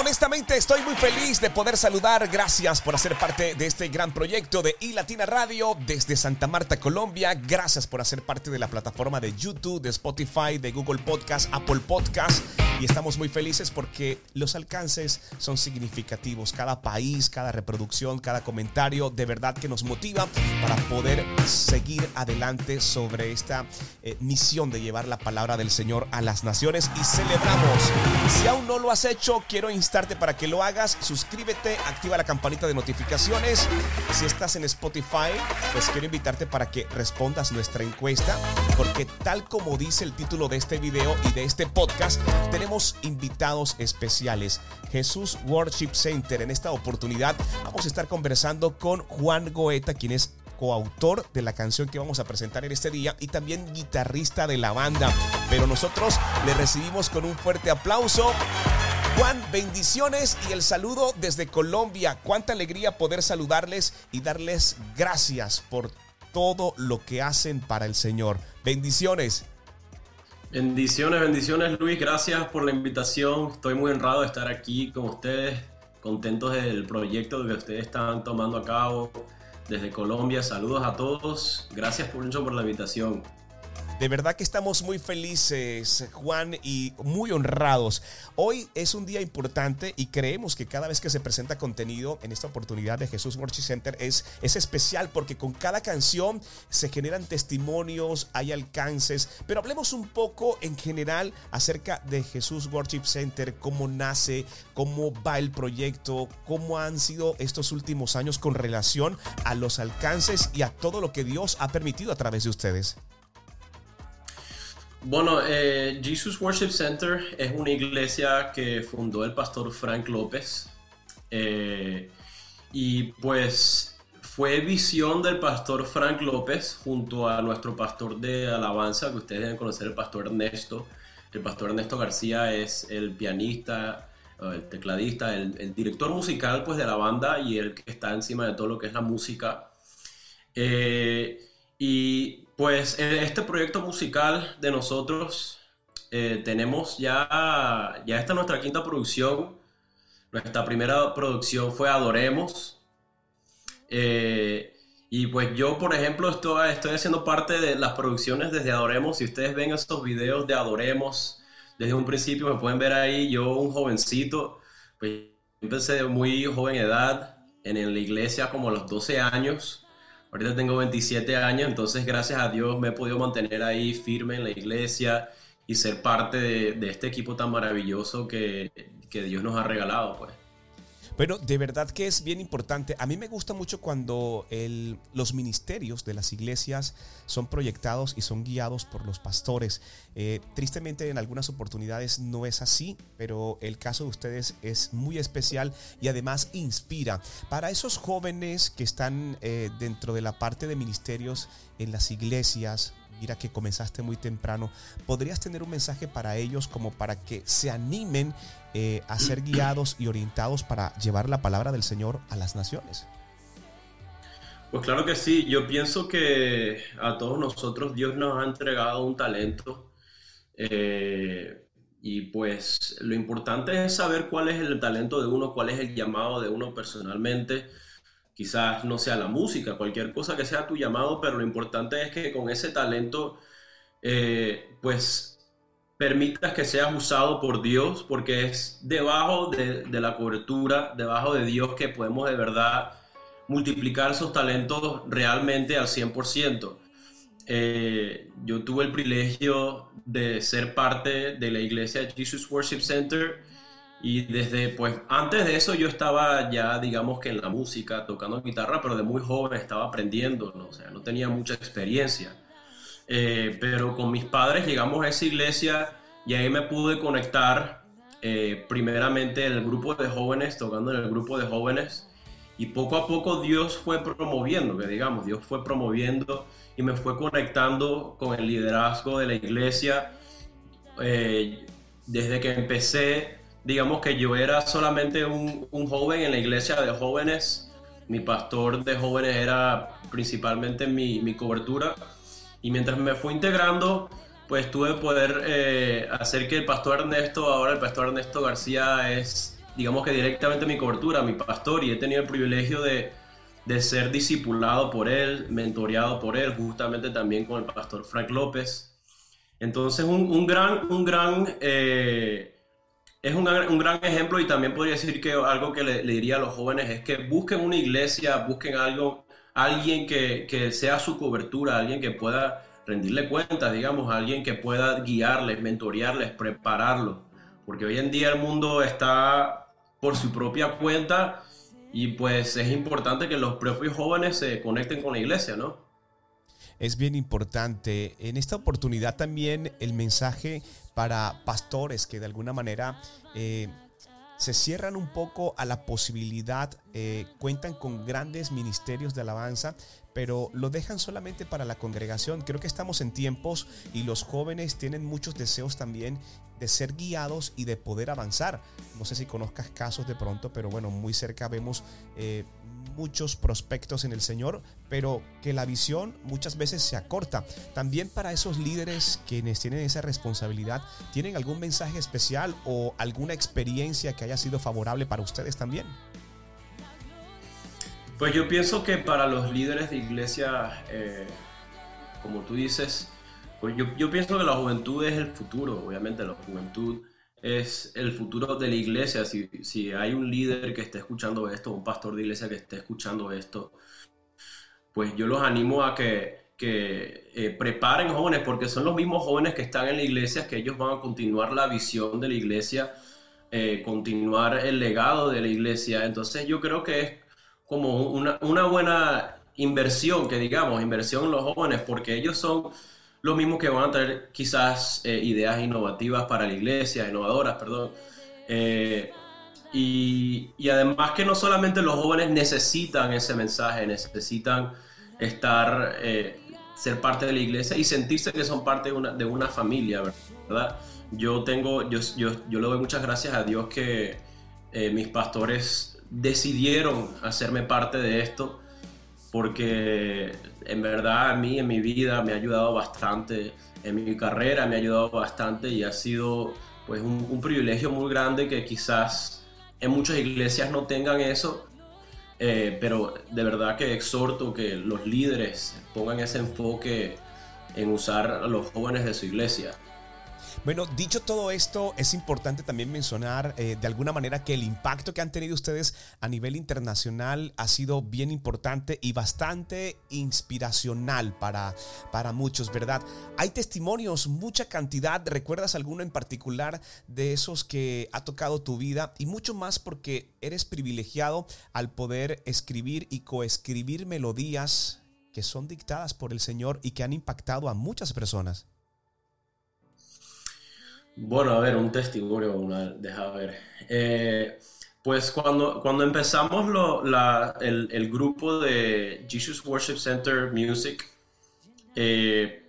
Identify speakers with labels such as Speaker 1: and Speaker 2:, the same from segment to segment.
Speaker 1: honestamente estoy muy feliz de poder saludar. Gracias por hacer parte de este gran proyecto de iLatina Radio desde Santa Marta, Colombia. Gracias por hacer parte de la plataforma de YouTube, de Spotify, de Google Podcast, Apple Podcast. Y estamos muy felices porque los alcances son significativos. Cada país, cada reproducción, cada comentario de verdad que nos motiva para poder seguir adelante sobre esta eh, misión de llevar la palabra del Señor a las naciones y celebramos. Si aún no lo has hecho, quiero instarte para que lo hagas. Suscríbete, activa la campanita de notificaciones. Si estás en Spotify, pues quiero invitarte para que respondas nuestra encuesta, porque tal como dice el título de este video y de este podcast, tenemos invitados especiales. Jesús Worship Center. En esta oportunidad vamos a estar conversando con Juan Goeta, quien es coautor de la canción que vamos a presentar en este día y también guitarrista de la banda. Pero nosotros le recibimos con un fuerte aplauso. Juan, bendiciones y el saludo desde Colombia. Cuánta alegría poder saludarles y darles gracias por todo lo que hacen para el Señor. Bendiciones.
Speaker 2: Bendiciones, bendiciones Luis, gracias por la invitación. Estoy muy honrado de estar aquí con ustedes, contentos del proyecto que ustedes están tomando a cabo desde Colombia. Saludos a todos, gracias mucho por la invitación.
Speaker 1: De verdad que estamos muy felices, Juan, y muy honrados. Hoy es un día importante y creemos que cada vez que se presenta contenido en esta oportunidad de Jesús Worship Center es, es especial porque con cada canción se generan testimonios, hay alcances, pero hablemos un poco en general acerca de Jesús Worship Center, cómo nace, cómo va el proyecto, cómo han sido estos últimos años con relación a los alcances y a todo lo que Dios ha permitido a través de ustedes.
Speaker 2: Bueno, eh, Jesus Worship Center es una iglesia que fundó el pastor Frank López. Eh, y pues fue visión del pastor Frank López junto a nuestro pastor de alabanza, que ustedes deben conocer, el pastor Ernesto. El pastor Ernesto García es el pianista, el tecladista, el, director musical pues, de la banda y el que está encima de todo lo que es la música. Eh, y pues este proyecto musical de nosotros eh, tenemos ya, ya esta nuestra quinta producción. Nuestra primera producción fue Adoremos. Eh, y pues yo, por ejemplo, estoy, estoy haciendo parte de las producciones desde Adoremos. Si ustedes ven estos videos de Adoremos, desde un principio me pueden ver ahí, yo un jovencito, pues empecé de muy joven edad en la iglesia como a los 12 años. Ahorita tengo 27 años, entonces gracias a Dios me he podido mantener ahí firme en la iglesia y ser parte de, este equipo tan maravilloso que, que Dios nos ha regalado, pues.
Speaker 1: Pero de verdad que es bien importante. A mí me gusta mucho cuando los ministerios de las iglesias son proyectados y son guiados por los pastores. Eh, tristemente en algunas oportunidades no es así, pero el caso de ustedes es muy especial y además inspira. Para esos jóvenes que están eh, dentro de la parte de ministerios en las iglesias, mira que comenzaste muy temprano, ¿podrías tener un mensaje para ellos como para que se animen eh, a ser guiados y orientados para llevar la palabra del Señor a las naciones?
Speaker 2: Pues claro que sí, yo pienso que a todos nosotros Dios nos ha entregado un talento eh, y pues lo importante es saber cuál es el talento de uno, cuál es el llamado de uno personalmente quizás no sea la música, cualquier cosa que sea tu llamado, pero lo importante es que con ese talento, eh, pues permitas que seas usado por Dios, porque es debajo de, la cobertura, debajo de Dios que podemos de verdad multiplicar esos talentos realmente al 100%. Eh, yo tuve el privilegio de ser parte de la iglesia Jesus Worship Center y desde, pues, antes de eso yo estaba ya, digamos que en la música, tocando guitarra, pero de muy joven estaba aprendiendo, ¿no? o sea, no tenía mucha experiencia. Eh, pero con mis padres llegamos a esa iglesia y ahí me pude conectar eh, primeramente en el grupo de jóvenes, tocando en el grupo de jóvenes. Y poco a poco Dios fue promoviendo, que digamos, Dios fue promoviendo y me fue conectando con el liderazgo de la iglesia. Eh, desde que empecé digamos que yo era solamente un, joven en la iglesia de jóvenes. Mi pastor de jóvenes era principalmente mi, cobertura. Y mientras me fui integrando, pues tuve poder eh, hacer que el pastor Ernesto, ahora el pastor Ernesto García es, digamos que directamente mi cobertura, mi pastor, y he tenido el privilegio de, ser discipulado por él, mentoreado por él, justamente también con el pastor Frank López. Entonces, un, un gran, un gran, eh, es un, un, gran ejemplo y también podría decir que algo que le, le, diría a los jóvenes es que busquen una iglesia, busquen algo, alguien que, que sea su cobertura, alguien que pueda rendirle cuentas, digamos, alguien que pueda guiarles, mentorearles, prepararlos. Porque hoy en día el mundo está por su propia cuenta y pues es importante que los propios jóvenes se conecten con la iglesia, ¿no?
Speaker 1: Es bien importante. En esta oportunidad también el mensaje para pastores que de alguna manera eh, se cierran un poco a la posibilidad, eh, cuentan con grandes ministerios de alabanza, pero lo dejan solamente para la congregación. Creo que estamos en tiempos y los jóvenes tienen muchos deseos también de ser guiados y de poder avanzar. No sé si conozcas casos de pronto, pero bueno, muy cerca vemos eh, muchos prospectos en el Señor, pero que la visión muchas veces se acorta. También para esos líderes quienes tienen esa responsabilidad, ¿tienen algún mensaje especial o alguna experiencia que haya sido favorable para ustedes también?
Speaker 2: Pues yo pienso que para los líderes de iglesia, eh, como tú dices, pues yo, yo, pienso que la juventud es el futuro, obviamente la juventud es el futuro de la iglesia. Si, si hay un líder que esté escuchando esto, un pastor de iglesia que esté escuchando esto, pues yo los animo a que, que eh, preparen jóvenes, porque son los mismos jóvenes que están en la iglesia, que ellos van a continuar la visión de la iglesia, eh, continuar el legado de la iglesia. Entonces yo creo que es como una, una buena inversión, que digamos, inversión en los jóvenes, porque ellos son los mismos que van a traer quizás eh, ideas innovativas para la iglesia, innovadoras, perdón. Eh, y, y, además que no solamente los jóvenes necesitan ese mensaje, necesitan estar, eh, ser parte de la iglesia y sentirse que son parte de una, de una familia, ¿verdad? Yo tengo, yo, yo, yo le doy muchas gracias a Dios que mis pastores decidieron hacerme parte de esto porque en verdad a mí en mi vida me ha ayudado bastante, en mi carrera me ha ayudado bastante y ha sido pues un, privilegio muy grande que quizás en muchas iglesias no tengan eso, eh, pero de verdad que exhorto que los líderes pongan ese enfoque en usar a los jóvenes de su iglesia.
Speaker 1: Bueno, dicho todo esto, es importante también mencionar eh, de alguna manera que el impacto que han tenido ustedes a nivel internacional ha sido bien importante y bastante inspiracional para, para muchos, ¿verdad? Hay testimonios, mucha cantidad. ¿Recuerdas alguno en particular de esos que ha tocado tu vida? Y mucho más porque eres privilegiado al poder escribir y coescribir melodías que son dictadas por el Señor y que han impactado a muchas personas.
Speaker 2: Bueno, a ver, un testimonio, una, deja ver. Eh, pues cuando, cuando empezamos lo, el, grupo de Jesus Worship Center Music, eh,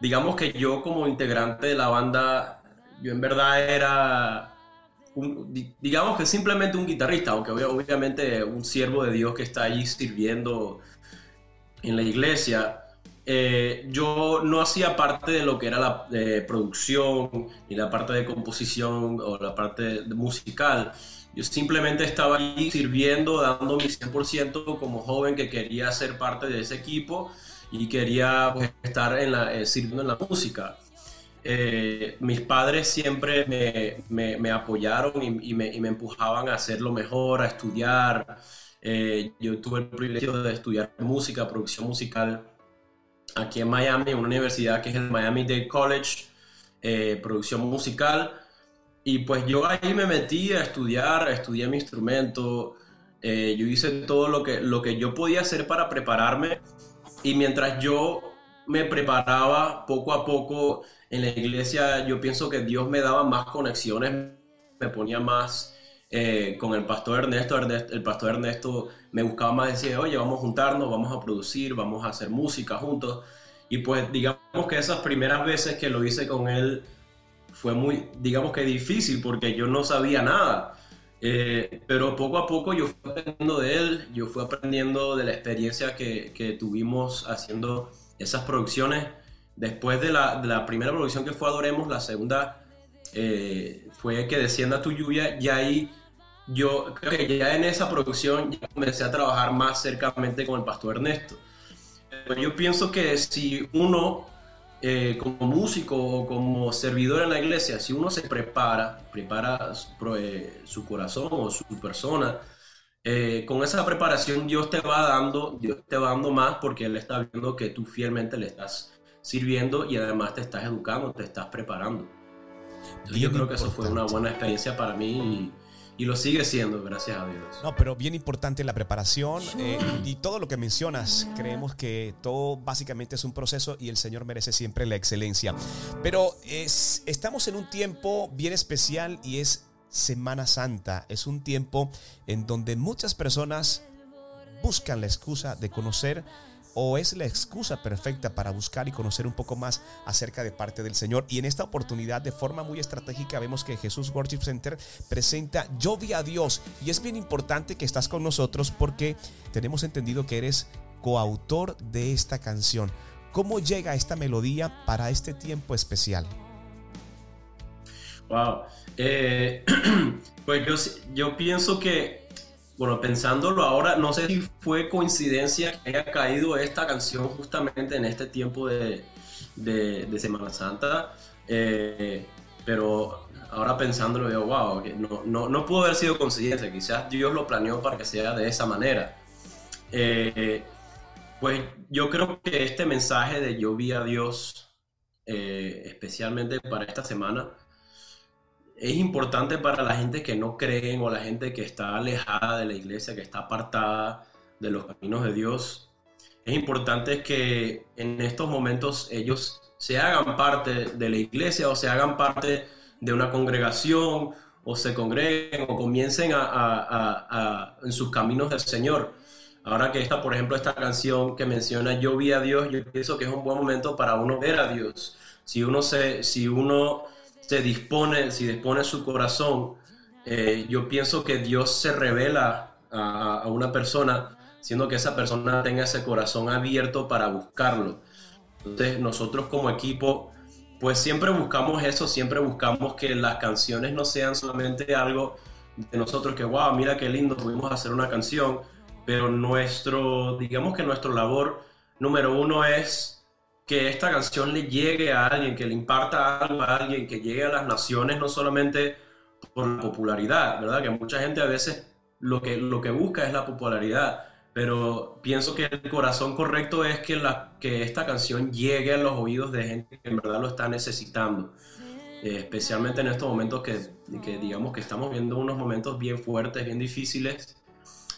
Speaker 2: digamos que yo como integrante de la banda, yo en verdad era, digamos que simplemente un guitarrista, aunque obviamente un siervo de Dios que está allí sirviendo en la iglesia. Eh, yo no hacía parte de lo que era la producción, ni la parte de composición o la parte musical. Yo simplemente estaba ahí sirviendo, dando mi 100% como joven que quería ser parte de ese equipo y quería pues, estar en la, eh, sirviendo en la música. Eh, mis padres siempre me, apoyaron y, me, y, me, empujaban a hacerlo mejor, a estudiar. yo tuve el privilegio de estudiar música, producción musical aquí en Miami, en una universidad que es el Miami Dade College, eh, producción musical. Y pues yo ahí me metí a estudiar, estudié mi instrumento, eh, yo hice todo lo que, lo que yo podía hacer para prepararme. Y mientras yo me preparaba poco a poco en la iglesia, yo pienso que Dios me daba más conexiones, me ponía más eh, con el pastor Ernesto, el pastor Ernesto me buscaba más, decía, oye, vamos a juntarnos, vamos a producir, vamos a hacer música juntos. Y pues digamos que esas primeras veces que lo hice con él fue muy, digamos que difícil porque yo no sabía nada. Eh, pero poco a poco yo fui aprendiendo de él, yo fui aprendiendo de la experiencia que, que tuvimos haciendo esas producciones. Después de la, de la, primera producción que fue Adoremos, la segunda eh, fue Que descienda tu lluvia, y ahí yo creo que ya en esa producción ya comencé a trabajar más cercamente con el pastor Ernesto. Pero yo pienso que si uno, eh, como músico o como servidor en la iglesia, si uno se prepara, prepara su, eh, corazón o su persona, eh, con esa preparación Dios te va dando, Dios te va dando más porque Él está viendo que tú fielmente le estás sirviendo y además te estás educando, te estás preparando. yo creo que eso fue una buena experiencia para mí y, y lo sigue siendo, gracias a Dios.
Speaker 1: No, pero bien importante la preparación eh, y todo lo que mencionas. Creemos que todo básicamente es un proceso y el Señor merece siempre la excelencia. Pero es, estamos en un tiempo bien especial y es Semana Santa. Es un tiempo en donde muchas personas buscan la excusa de conocer o es la excusa perfecta para buscar y conocer un poco más acerca de parte del Señor. Y en esta oportunidad, de forma muy estratégica, vemos que Jesús Worship Center presenta Yo vi a Dios. Y es bien importante que estás con nosotros porque tenemos entendido que eres coautor de esta canción. ¿Cómo llega esta melodía para este tiempo especial?
Speaker 2: Wow. Eh, pues yo, yo pienso que bueno, pensándolo ahora, no sé si fue coincidencia que haya caído esta canción justamente en este tiempo de, de, Semana Santa, eh, pero ahora pensándolo veo, wow, no, no, no, pudo haber sido coincidencia, quizás Dios lo planeó para que sea de esa manera. Eh, pues yo creo que este mensaje de yo vi a Dios, eh, especialmente para esta semana, es importante para la gente que no creen o la gente que está alejada de la iglesia, que está apartada de los caminos de Dios. Es importante que en estos momentos ellos se hagan parte de la iglesia o se hagan parte de una congregación o se congreguen o comiencen a, en sus caminos del Señor. Ahora que está, por ejemplo, esta canción que menciona Yo vi a Dios, yo pienso que es un buen momento para uno ver a Dios. Si uno se, si uno se dispone, si dispone su corazón, eh, yo pienso que Dios se revela a, una persona, siendo que esa persona tenga ese corazón abierto para buscarlo. Entonces nosotros como equipo, pues siempre buscamos eso, siempre buscamos que las canciones no sean solamente algo de nosotros que, wow, mira qué lindo, pudimos hacer una canción, pero nuestro, digamos que nuestra labor número uno es que esta canción le llegue a alguien, que le imparta algo a alguien, que llegue a las naciones, no solamente por la popularidad, ¿verdad? Que mucha gente a veces lo que, lo que busca es la popularidad, pero pienso que el corazón correcto es que, la, que esta canción llegue a los oídos de gente que en verdad lo está necesitando. Eh, especialmente en estos momentos que, que digamos que estamos viendo unos momentos bien fuertes, bien difíciles,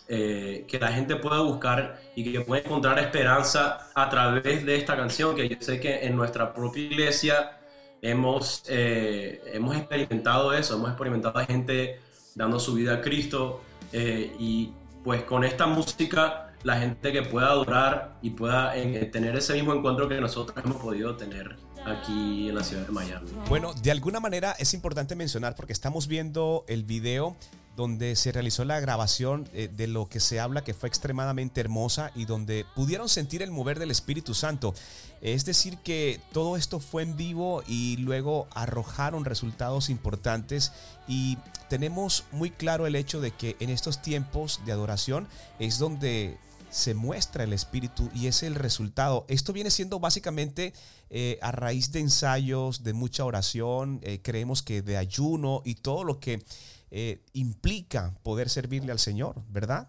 Speaker 2: eh, que la gente pueda buscar y que pueda encontrar esperanza a través de esta canción, que yo sé que en nuestra propia iglesia hemos, eh, hemos experimentado eso, hemos experimentado a gente dando su vida a Cristo eh, y pues con esta música la gente que pueda adorar y pueda tener ese mismo encuentro que nosotros hemos podido tener aquí en la ciudad de Miami.
Speaker 1: Bueno, de alguna manera es importante mencionar porque estamos viendo el video donde se realizó la grabación eh, de lo que se habla que fue extremadamente hermosa y donde pudieron sentir el mover del Espíritu Santo. Es decir, que todo esto fue en vivo y luego arrojaron resultados importantes y tenemos muy claro el hecho de que en estos tiempos de adoración es donde se muestra el espíritu y es el resultado. Esto viene siendo básicamente eh, a raíz de ensayos, de mucha oración, eh, creemos que de ayuno y todo lo que eh, implica poder servirle al Señor, ¿verdad?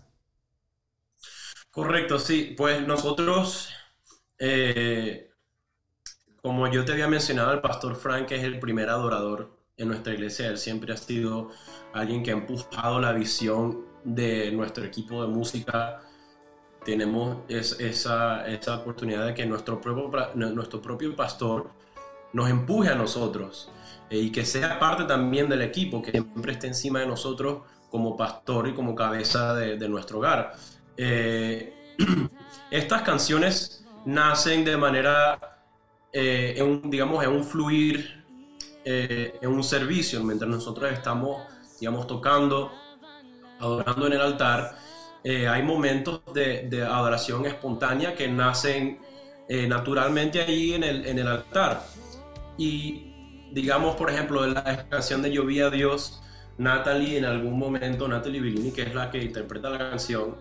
Speaker 2: Correcto, sí. Pues nosotros, como yo te había mencionado, el pastor Frank es el primer adorador en nuestra iglesia. Él siempre ha sido alguien que ha empujado la visión de nuestro equipo de música. Tenemos esa, esa, oportunidad de que nuestro propio, nuestro propio pastor nos empuje a nosotros eh, y que sea parte también del equipo, que siempre esté encima de nosotros como pastor y como cabeza de, nuestro hogar. Eh, estas canciones nacen de manera, eh, en digamos, en un fluir, en un servicio, mientras nosotros estamos, digamos, tocando, adorando en el altar. Hay momentos de, de, adoración espontánea que nacen naturalmente ahí en el, en el altar. Y digamos, por ejemplo, en la canción de Llovía a Dios, Natalie en algún momento, Natalie Bellini, que es la que interpreta la canción,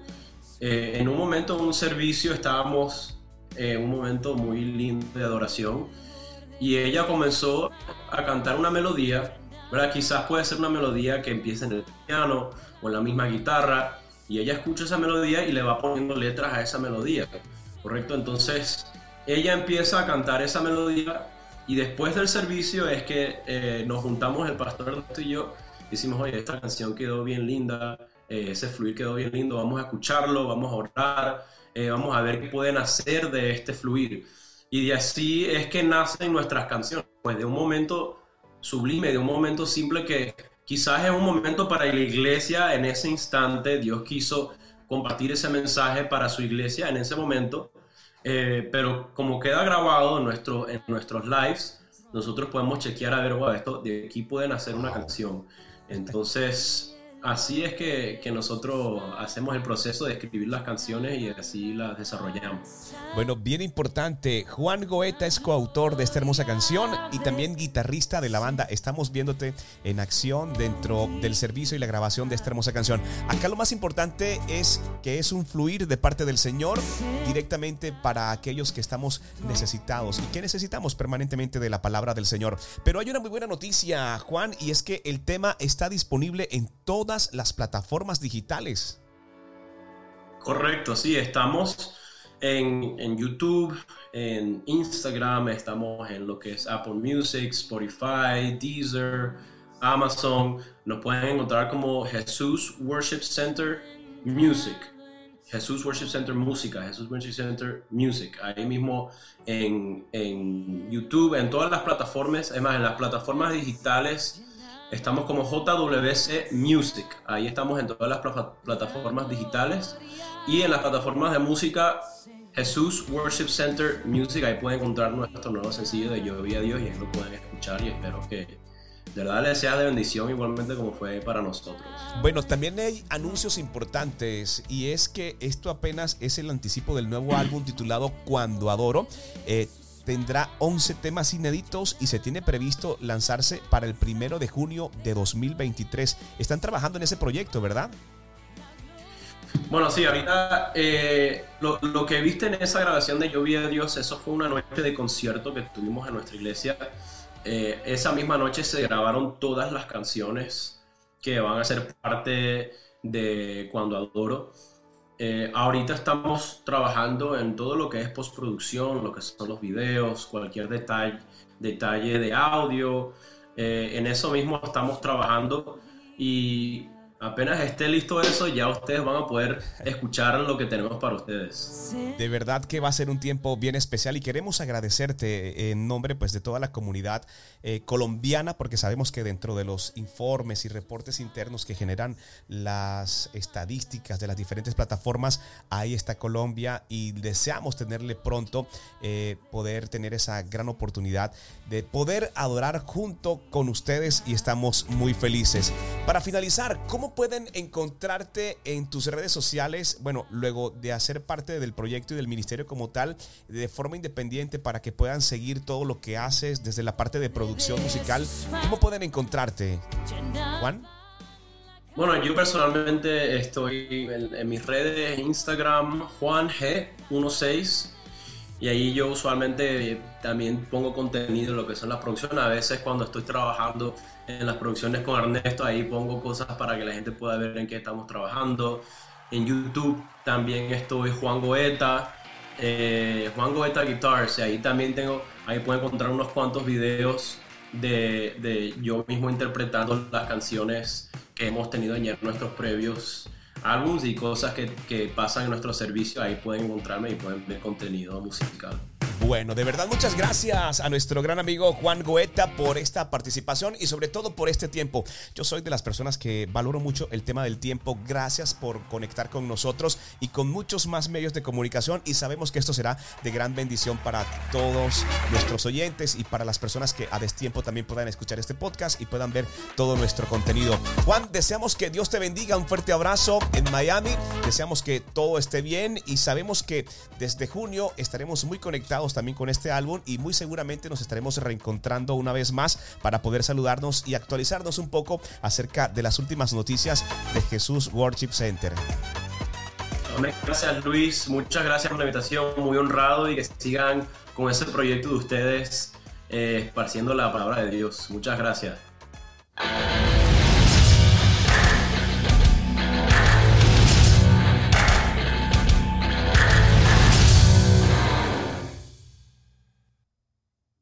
Speaker 2: eh, en un momento en un servicio estábamos en un momento muy lindo de adoración y ella comenzó a cantar una melodía, ¿verdad? Quizás puede ser una melodía que empieza en el piano o en la misma guitarra y ella escucha esa melodía y le va poniendo letras a esa melodía, ¿correcto? Entonces ella empieza a cantar esa melodía y después del servicio es que eh, nos juntamos el pastor y yo decimos, oye, esta canción quedó bien linda, eh, ese fluir quedó bien lindo, vamos a escucharlo, vamos a orar, eh, vamos a ver qué pueden hacer de este fluir. Y de así es que nacen nuestras canciones, pues de un momento sublime, de un momento simple que quizás es un momento para la iglesia en ese instante, Dios quiso compartir ese mensaje para su iglesia en ese momento, eh, pero como queda grabado en, nuestro, en nuestros lives, nosotros podemos chequear a ver, wow, esto de aquí pueden hacer una canción. Entonces, así es que, nosotros hacemos el proceso de escribir las canciones y así las desarrollamos.
Speaker 1: Bueno, bien importante, Juan Goeta es coautor de esta hermosa canción y también guitarrista de la banda. Estamos viéndote en acción dentro del servicio y la grabación de esta hermosa canción. Acá lo más importante es que es un fluir de parte del Señor directamente para aquellos que estamos necesitados y que necesitamos permanentemente de la palabra del Señor. Pero hay una muy buena noticia, Juan, y es que el tema está disponible en toda las plataformas digitales.
Speaker 2: Correcto, sí, estamos en, en, YouTube, en Instagram, estamos en lo que es Apple Music, Spotify, Deezer, Amazon. Nos pueden encontrar como Jesús Worship Center Music. Jesús Worship Center Música, Jesús Worship Center Music. Ahí mismo en, en YouTube, en todas las plataformas, además en las plataformas digitales Estamos como JWC Music. Ahí estamos en todas las plataformas digitales. Y en las plataformas de música, Jesús Worship Center Music. Ahí pueden encontrar nuestro nuevo sencillo de Yo vi a Dios y ahí lo pueden escuchar. Y espero que de verdad les sea de bendición igualmente como fue para nosotros.
Speaker 1: Bueno, también hay anuncios importantes y es que esto apenas es el anticipo del nuevo álbum titulado Cuando Adoro. Eh, tendrá 11 temas inéditos y se tiene previsto lanzarse para el primero de junio de 2023. Están trabajando en ese proyecto, ¿verdad?
Speaker 2: Bueno, sí, ahorita eh, lo, que viste en esa grabación de Yo vi a Dios, eso fue una noche de concierto que tuvimos en nuestra iglesia. Eh, esa misma noche se grabaron todas las canciones que van a ser parte de Cuando Adoro. Eh, ahorita estamos trabajando en todo lo que es postproducción, lo que son los videos, cualquier detalle, detalle de audio. Eh, en eso mismo estamos trabajando y apenas esté listo eso, ya ustedes van a poder escuchar lo que tenemos para ustedes.
Speaker 1: De verdad que va a ser un tiempo bien especial y queremos agradecerte en nombre pues de toda la comunidad eh, colombiana porque sabemos que dentro de los informes y reportes internos que generan las estadísticas de las diferentes plataformas, ahí está Colombia y deseamos tenerle pronto eh, poder tener esa gran oportunidad de poder adorar junto con ustedes y estamos muy felices. Para finalizar, ¿cómo pueden encontrarte en tus redes sociales? Bueno, luego de hacer parte del proyecto y del ministerio como tal, de forma independiente para que puedan seguir todo lo que haces desde la parte de producción musical. ¿Cómo pueden encontrarte, Juan?
Speaker 2: Bueno, yo personalmente estoy en, en mis redes Instagram Juan G16 y ahí yo usualmente también pongo contenido en lo que son las producciones. A veces cuando estoy trabajando en las producciones con Ernesto, ahí pongo cosas para que la gente pueda ver en qué estamos trabajando. En YouTube también estoy Juan Goeta, eh, Juan Goeta Guitars. Y ahí también tengo, ahí pueden encontrar unos cuantos videos de, de yo mismo interpretando las canciones que hemos tenido en nuestros previos álbumes y cosas que, que pasan en nuestro servicio, ahí pueden encontrarme y pueden ver contenido musical.
Speaker 1: Bueno, de verdad muchas gracias a nuestro gran amigo Juan Goeta por esta participación y sobre todo por este tiempo. Yo soy de las personas que valoro mucho el tema del tiempo. Gracias por conectar con nosotros y con muchos más medios de comunicación y sabemos que esto será de gran bendición para todos nuestros oyentes y para las personas que a destiempo también puedan escuchar este podcast y puedan ver todo nuestro contenido. Juan, deseamos que Dios te bendiga. Un fuerte abrazo en Miami. Deseamos que todo esté bien y sabemos que desde junio estaremos muy conectados también con este álbum y muy seguramente nos estaremos reencontrando una vez más para poder saludarnos y actualizarnos un poco acerca de las últimas noticias de Jesús Worship Center.
Speaker 2: Gracias Luis, muchas gracias por la invitación, muy honrado y que sigan con ese proyecto de ustedes eh, esparciendo la palabra de Dios. Muchas gracias.